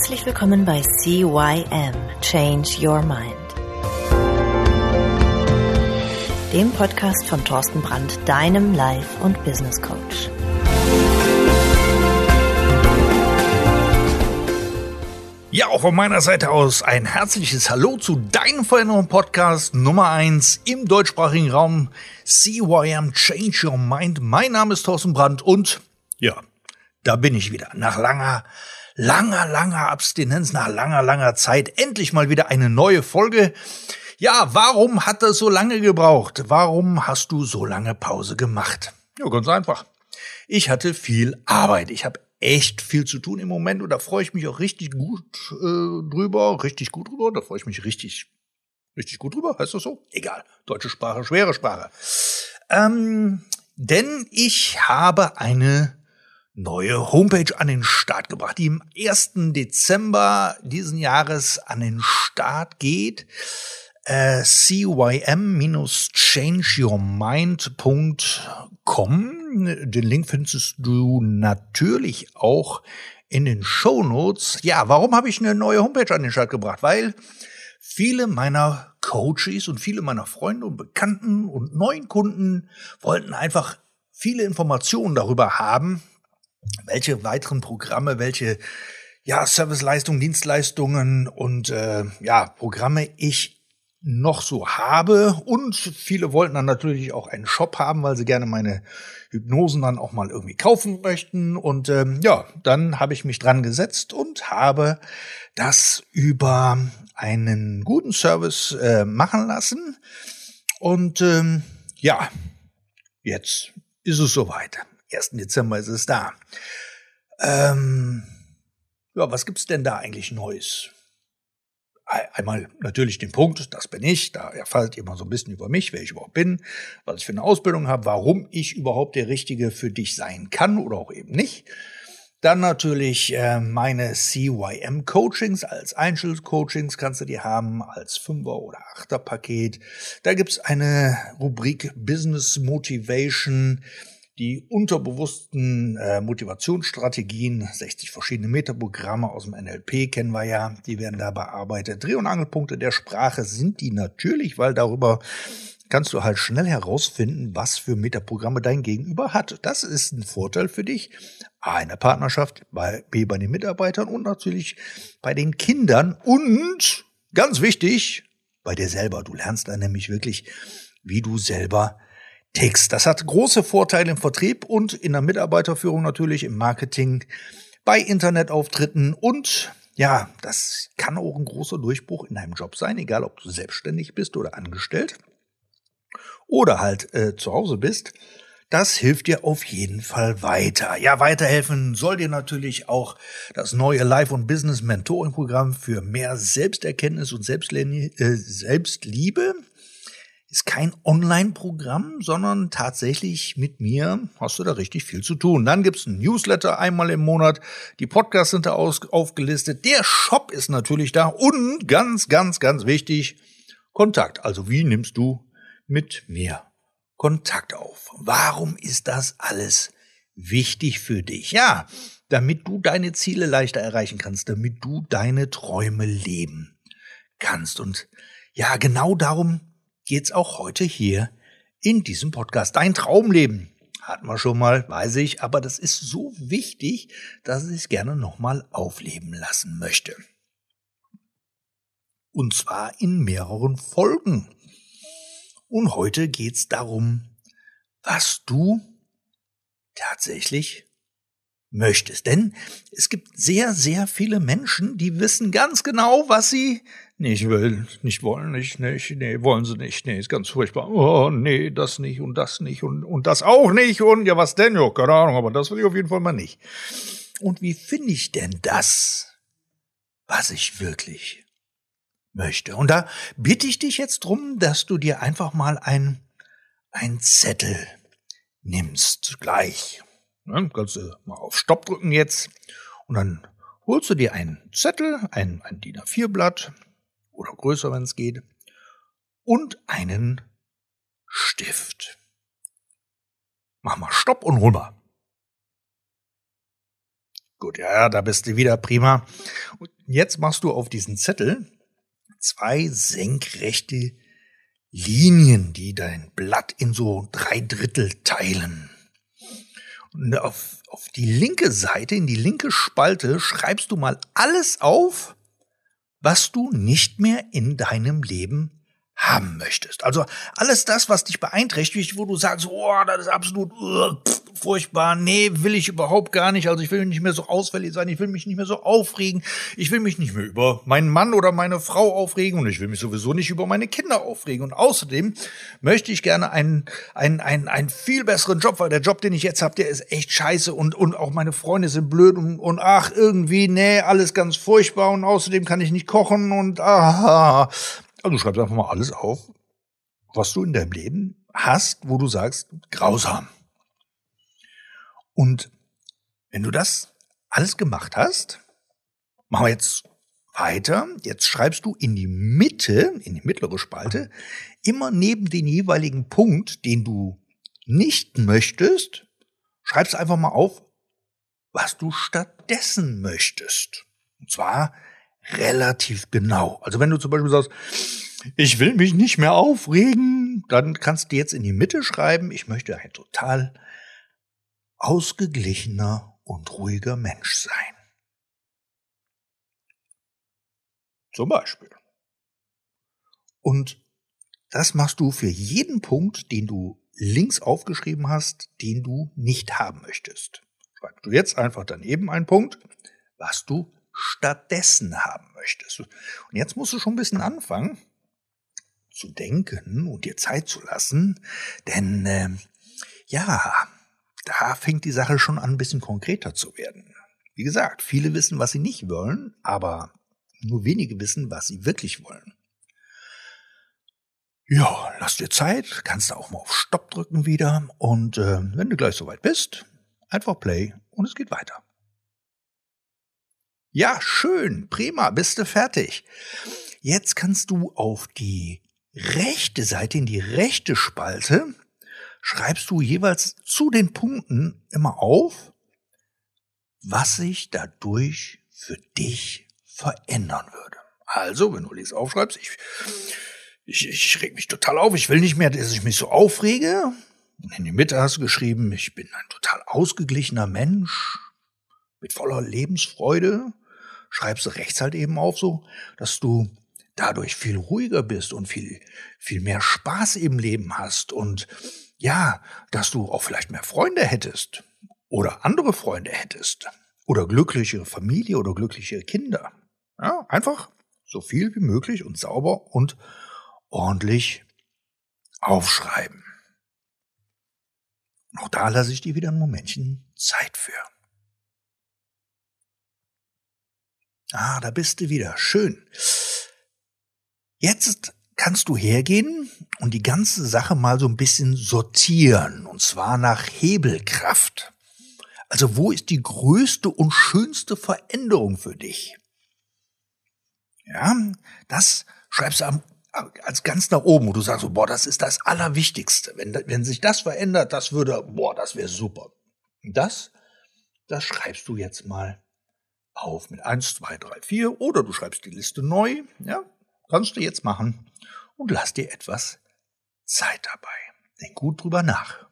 Herzlich willkommen bei CYM Change Your Mind, dem Podcast von Thorsten Brandt, deinem Life- und Business Coach. Ja, auch von meiner Seite aus ein herzliches Hallo zu deinem Veränderung Podcast Nummer eins im deutschsprachigen Raum CYM Change Your Mind. Mein Name ist Thorsten Brandt und ja, da bin ich wieder. Nach langer, langer, langer Abstinenz, nach langer, langer Zeit endlich mal wieder eine neue Folge. Ja, warum hat das so lange gebraucht? Warum hast du so lange Pause gemacht? Ja, ganz einfach. Ich hatte viel Arbeit. Ich habe echt viel zu tun im Moment und da freue ich mich auch richtig gut äh, drüber, richtig gut drüber. Da freue ich mich richtig, richtig gut drüber. Heißt das so? Egal. Deutsche Sprache, schwere Sprache. Ähm, denn ich habe eine neue Homepage an den Start gebracht, die im 1. Dezember diesen Jahres an den Start geht. Äh, cym-changeyourmind.com. Den Link findest du natürlich auch in den Show Notes. Ja, warum habe ich eine neue Homepage an den Start gebracht? Weil viele meiner Coaches und viele meiner Freunde und Bekannten und neuen Kunden wollten einfach viele Informationen darüber haben, welche weiteren Programme, welche ja, Serviceleistungen, Dienstleistungen und äh, ja, Programme ich noch so habe. Und viele wollten dann natürlich auch einen Shop haben, weil sie gerne meine Hypnosen dann auch mal irgendwie kaufen möchten. Und ähm, ja, dann habe ich mich dran gesetzt und habe das über einen guten Service äh, machen lassen. Und ähm, ja, jetzt ist es soweit. 1. Dezember ist es da. Ähm, ja, was gibt's denn da eigentlich Neues? Einmal natürlich den Punkt, das bin ich, da erfahrt ihr mal so ein bisschen über mich, wer ich überhaupt bin, was ich für eine Ausbildung habe, warum ich überhaupt der Richtige für dich sein kann oder auch eben nicht. Dann natürlich äh, meine CYM-Coachings als Einzelcoachings kannst du die haben, als Fünfer- oder Achter-Paket. Da gibt's eine Rubrik Business Motivation, die unterbewussten äh, Motivationsstrategien, 60 verschiedene Metaprogramme aus dem NLP kennen wir ja, die werden da bearbeitet. Dreh- und Angelpunkte der Sprache sind die natürlich, weil darüber kannst du halt schnell herausfinden, was für Metaprogramme dein Gegenüber hat. Das ist ein Vorteil für dich. A, in der Partnerschaft, bei, B, bei den Mitarbeitern und natürlich bei den Kindern und ganz wichtig, bei dir selber. Du lernst dann nämlich wirklich, wie du selber tickst. Das hat große Vorteile im Vertrieb und in der Mitarbeiterführung natürlich, im Marketing, bei Internetauftritten und ja, das kann auch ein großer Durchbruch in deinem Job sein, egal ob du selbstständig bist oder angestellt oder halt äh, zu Hause bist. Das hilft dir auf jeden Fall weiter. Ja, weiterhelfen soll dir natürlich auch das neue Life- und Business Mentoring Programm für mehr Selbsterkenntnis und Selbstliebe. Ist kein Online-Programm, sondern tatsächlich mit mir hast du da richtig viel zu tun. Dann gibt's ein Newsletter einmal im Monat, die Podcasts sind da aufgelistet, der Shop ist natürlich da und ganz, ganz, ganz wichtig, Kontakt. Also wie nimmst du mit mir Kontakt auf? Warum ist das alles wichtig für dich? Ja, damit du deine Ziele leichter erreichen kannst, damit du deine Träume leben kannst. Und ja, genau darum geht's auch heute hier in diesem Podcast. Dein Traumleben hatten wir schon mal, weiß ich, aber das ist so wichtig, dass ich es gerne nochmal aufleben lassen möchte. Und zwar in mehreren Folgen. Und heute geht's darum, was du tatsächlich möchtest. Denn es gibt sehr, sehr viele Menschen, die wissen ganz genau, was sie nicht will, nicht wollen, nicht, nicht, nee, wollen sie nicht, nee, ist ganz furchtbar. Oh, nee, das nicht und das nicht und, und das auch nicht und ja, was denn? Ja, keine Ahnung, aber das will ich auf jeden Fall mal nicht. Und wie finde ich denn das, was ich wirklich möchte? Und da bitte ich dich jetzt drum, dass du dir einfach mal ein, ein Zettel nimmst, gleich Ne, kannst du mal auf Stopp drücken jetzt und dann holst du dir einen Zettel, ein, ein DIN A4-Blatt oder größer, wenn es geht, und einen Stift. Mach mal Stopp und mal. Gut, ja, ja, da bist du wieder prima. Und jetzt machst du auf diesen Zettel zwei senkrechte Linien, die dein Blatt in so drei Drittel teilen. Und auf, auf die linke Seite, in die linke Spalte, schreibst du mal alles auf, was du nicht mehr in deinem Leben haben möchtest. Also alles das, was dich beeinträchtigt, wo du sagst, oh, das ist absolut uh, furchtbar, nee, will ich überhaupt gar nicht. Also ich will nicht mehr so ausfällig sein, ich will mich nicht mehr so aufregen, ich will mich nicht mehr über meinen Mann oder meine Frau aufregen und ich will mich sowieso nicht über meine Kinder aufregen. Und außerdem möchte ich gerne einen, einen, einen, einen viel besseren Job, weil der Job, den ich jetzt habe, der ist echt scheiße und, und auch meine Freunde sind blöd und, und ach, irgendwie, nee, alles ganz furchtbar und außerdem kann ich nicht kochen und ah, also du schreibst einfach mal alles auf, was du in deinem Leben hast, wo du sagst, grausam. Und wenn du das alles gemacht hast, machen wir jetzt weiter. Jetzt schreibst du in die Mitte, in die mittlere Spalte, immer neben den jeweiligen Punkt, den du nicht möchtest, schreibst einfach mal auf, was du stattdessen möchtest. Und zwar relativ genau. Also wenn du zum Beispiel sagst, ich will mich nicht mehr aufregen, dann kannst du jetzt in die Mitte schreiben, ich möchte ein total ausgeglichener und ruhiger Mensch sein. Zum Beispiel. Und das machst du für jeden Punkt, den du links aufgeschrieben hast, den du nicht haben möchtest. Schreibst du jetzt einfach daneben einen Punkt, was du stattdessen haben möchtest. Und jetzt musst du schon ein bisschen anfangen zu denken und dir Zeit zu lassen, denn äh, ja, da fängt die Sache schon an, ein bisschen konkreter zu werden. Wie gesagt, viele wissen, was sie nicht wollen, aber nur wenige wissen, was sie wirklich wollen. Ja, lass dir Zeit, kannst auch mal auf Stopp drücken wieder und äh, wenn du gleich soweit bist, einfach Play und es geht weiter. Ja, schön, prima, bist du fertig. Jetzt kannst du auf die rechte Seite, in die rechte Spalte, schreibst du jeweils zu den Punkten immer auf, was sich dadurch für dich verändern würde. Also, wenn du dies aufschreibst, ich, ich, ich reg mich total auf, ich will nicht mehr, dass ich mich so aufrege. In die Mitte hast du geschrieben, ich bin ein total ausgeglichener Mensch mit voller Lebensfreude schreibst du rechts halt eben auf so, dass du dadurch viel ruhiger bist und viel, viel mehr Spaß im Leben hast und ja, dass du auch vielleicht mehr Freunde hättest oder andere Freunde hättest oder glückliche Familie oder glückliche Kinder. Ja, einfach so viel wie möglich und sauber und ordentlich aufschreiben. Auch da lasse ich dir wieder ein Momentchen Zeit für. Ah, da bist du wieder. Schön. Jetzt kannst du hergehen und die ganze Sache mal so ein bisschen sortieren. Und zwar nach Hebelkraft. Also wo ist die größte und schönste Veränderung für dich? Ja, das schreibst du am, als ganz nach oben, wo du sagst, boah, das ist das Allerwichtigste. Wenn, wenn sich das verändert, das würde, boah, das wäre super. Das, das schreibst du jetzt mal auf mit 1, 2, 3, 4 oder du schreibst die Liste neu. Ja, kannst du jetzt machen und lass dir etwas Zeit dabei. Denk gut drüber nach.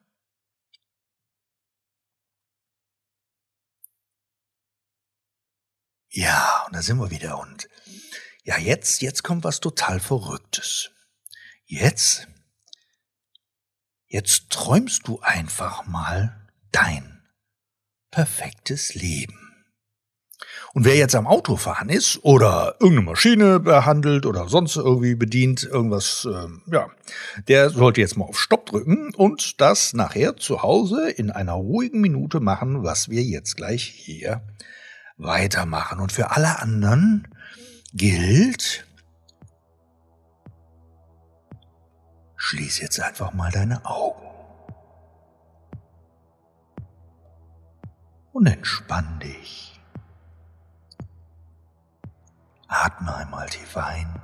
Ja, und da sind wir wieder und ja, jetzt, jetzt kommt was total Verrücktes. Jetzt, jetzt träumst du einfach mal dein perfektes Leben. Und wer jetzt am Autofahren ist oder irgendeine Maschine behandelt oder sonst irgendwie bedient, irgendwas, ähm, ja, der sollte jetzt mal auf Stopp drücken und das nachher zu Hause in einer ruhigen Minute machen, was wir jetzt gleich hier weitermachen. Und für alle anderen gilt, schließ jetzt einfach mal deine Augen. Und entspann dich. Atme einmal tief ein.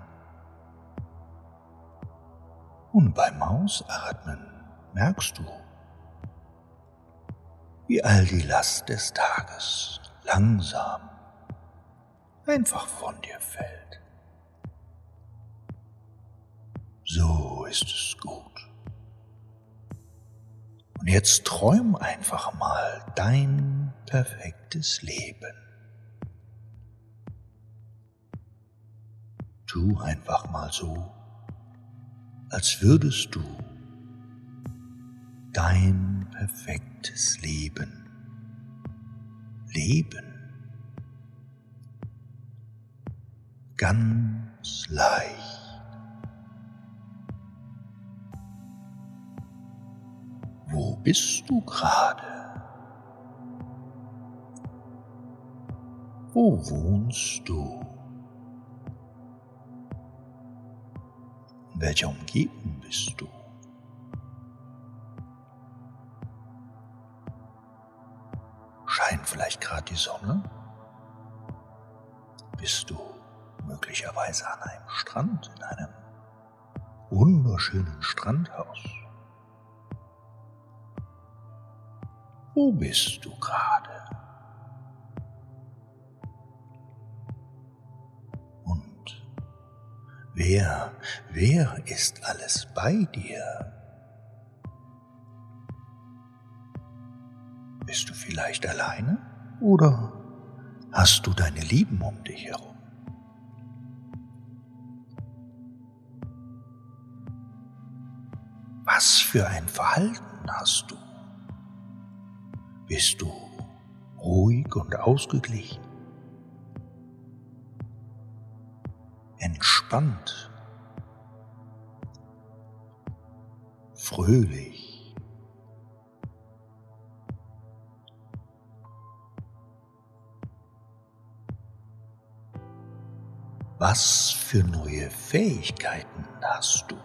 Und beim Ausatmen merkst du, wie all die Last des Tages langsam einfach von dir fällt. So ist es gut. Und jetzt träum einfach mal dein perfektes Leben. Tu einfach mal so, als würdest du dein perfektes Leben leben. Ganz leicht. Wo bist du gerade? Wo wohnst du? In welcher Umgebung bist du? Scheint vielleicht gerade die Sonne? Bist du möglicherweise an einem Strand, in einem wunderschönen Strandhaus? Wo bist du gerade? Und wer, wer ist alles bei dir? Bist du vielleicht alleine oder hast du deine Lieben um dich herum? Was für ein Verhalten hast du? Bist du ruhig und ausgeglichen? Entspannt? Fröhlich? Was für neue Fähigkeiten hast du?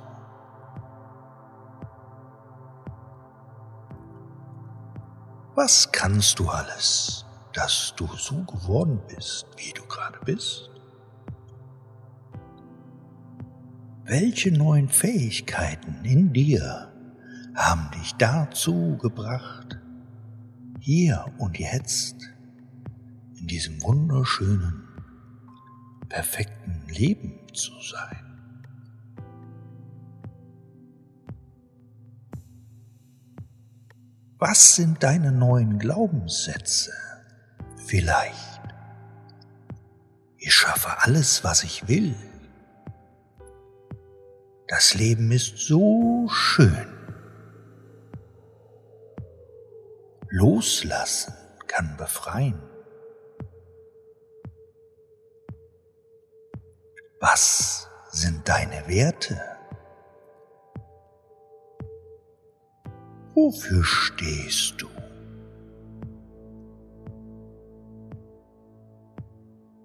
Was kannst du alles, dass du so geworden bist, wie du gerade bist? Welche neuen Fähigkeiten in dir haben dich dazu gebracht, hier und jetzt in diesem wunderschönen, perfekten Leben zu sein? Was sind deine neuen Glaubenssätze? Vielleicht. Ich schaffe alles, was ich will. Das Leben ist so schön. Loslassen kann befreien. Was sind deine Werte? Wofür stehst du?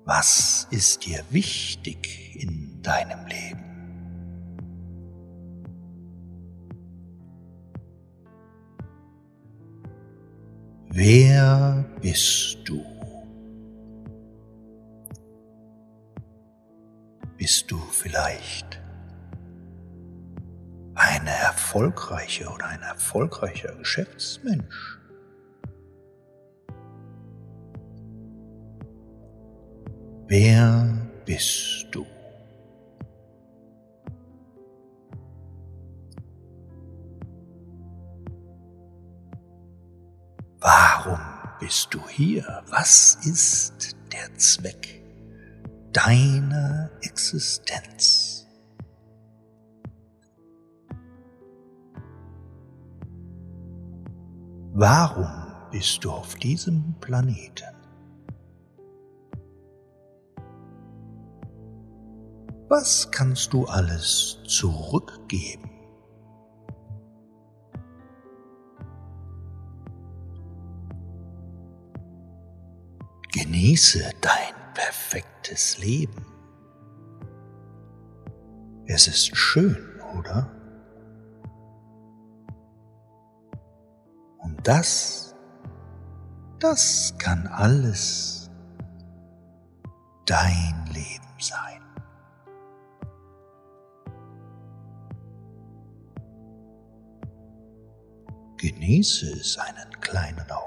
Was ist dir wichtig in deinem Leben? Wer bist du? Bist du vielleicht eine erfolgreiche oder ein erfolgreicher Geschäftsmensch? Wer bist du? Bist du hier? Was ist der Zweck deiner Existenz? Warum bist du auf diesem Planeten? Was kannst du alles zurückgeben? Genieße dein perfektes Leben. Es ist schön, oder? Und das, das kann alles dein Leben sein. Genieße es einen kleinen Augenblick.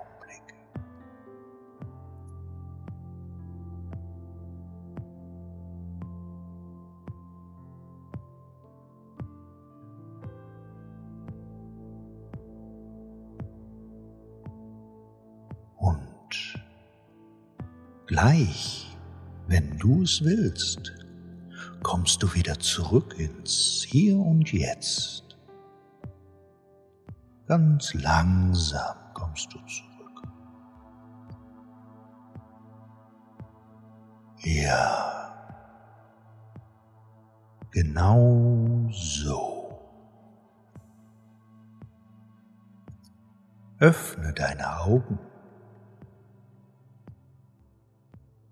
Gleich, wenn du es willst, kommst du wieder zurück ins Hier und Jetzt. Ganz langsam kommst du zurück. Ja, genau so. Öffne deine Augen.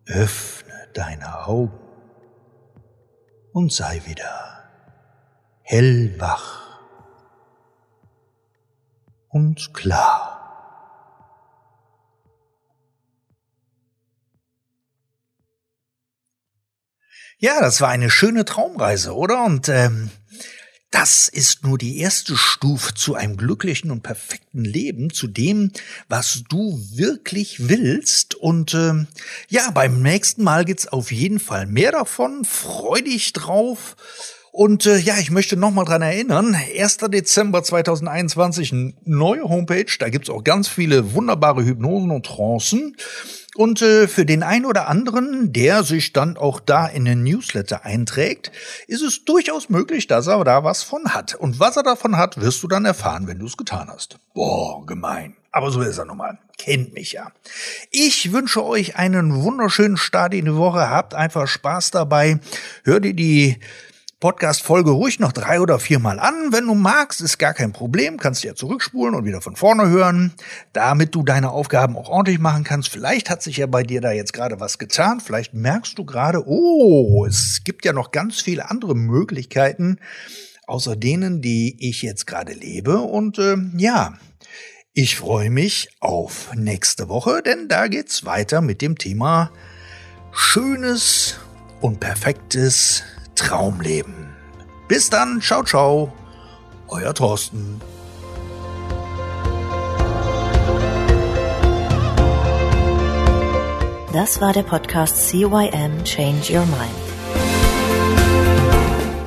Öffne deine Augen und sei wieder hellwach und klar. Ja, das war eine schöne Traumreise, oder? Und ähm, das ist nur die erste Stufe zu einem glücklichen und perfekten Leben, zu dem, was du wirklich willst. Und ähm, ja, beim nächsten Mal gibt's auf jeden Fall mehr davon. Freu dich drauf. Und äh, ja, ich möchte nochmal dran erinnern, 1. Dezember 2021, eine neue Homepage, da gibt's auch ganz viele wunderbare Hypnosen und Trancen. Und äh, für den einen oder anderen, der sich dann auch da in den Newsletter einträgt, ist es durchaus möglich, dass er da was von hat. Und was er davon hat, wirst du dann erfahren, wenn du es getan hast. Boah, gemein. Aber so ist er nun mal. Kennt mich ja. Ich wünsche euch einen wunderschönen Start in die Woche. Habt einfach Spaß dabei. Hör dir die Podcast-Folge ruhig noch drei oder viermal an. Wenn du magst, ist gar kein Problem. Kannst du ja zurückspulen und wieder von vorne hören, damit du deine Aufgaben auch ordentlich machen kannst. Vielleicht hat sich ja bei dir da jetzt gerade was getan. Vielleicht merkst du gerade, oh, es gibt ja noch ganz viele andere Möglichkeiten, außer denen, die ich jetzt gerade lebe. Und äh, ja, ich freue mich auf nächste Woche, denn da geht's weiter mit dem Thema schönes und perfektes Traumleben. Bis dann, ciao, ciao, euer Thorsten. Das war der Podcast CYM Change Your Mind.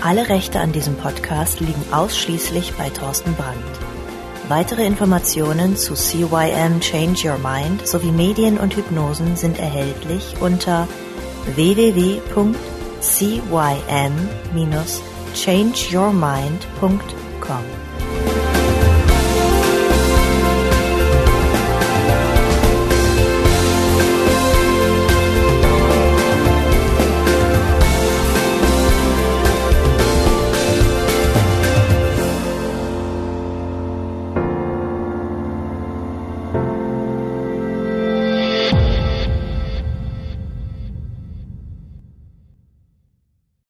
Alle Rechte an diesem Podcast liegen ausschließlich bei Thorsten Brandt. Weitere Informationen zu CYM Change Your Mind sowie Medien und Hypnosen sind erhältlich unter www.cym cym-changeyourmind.com.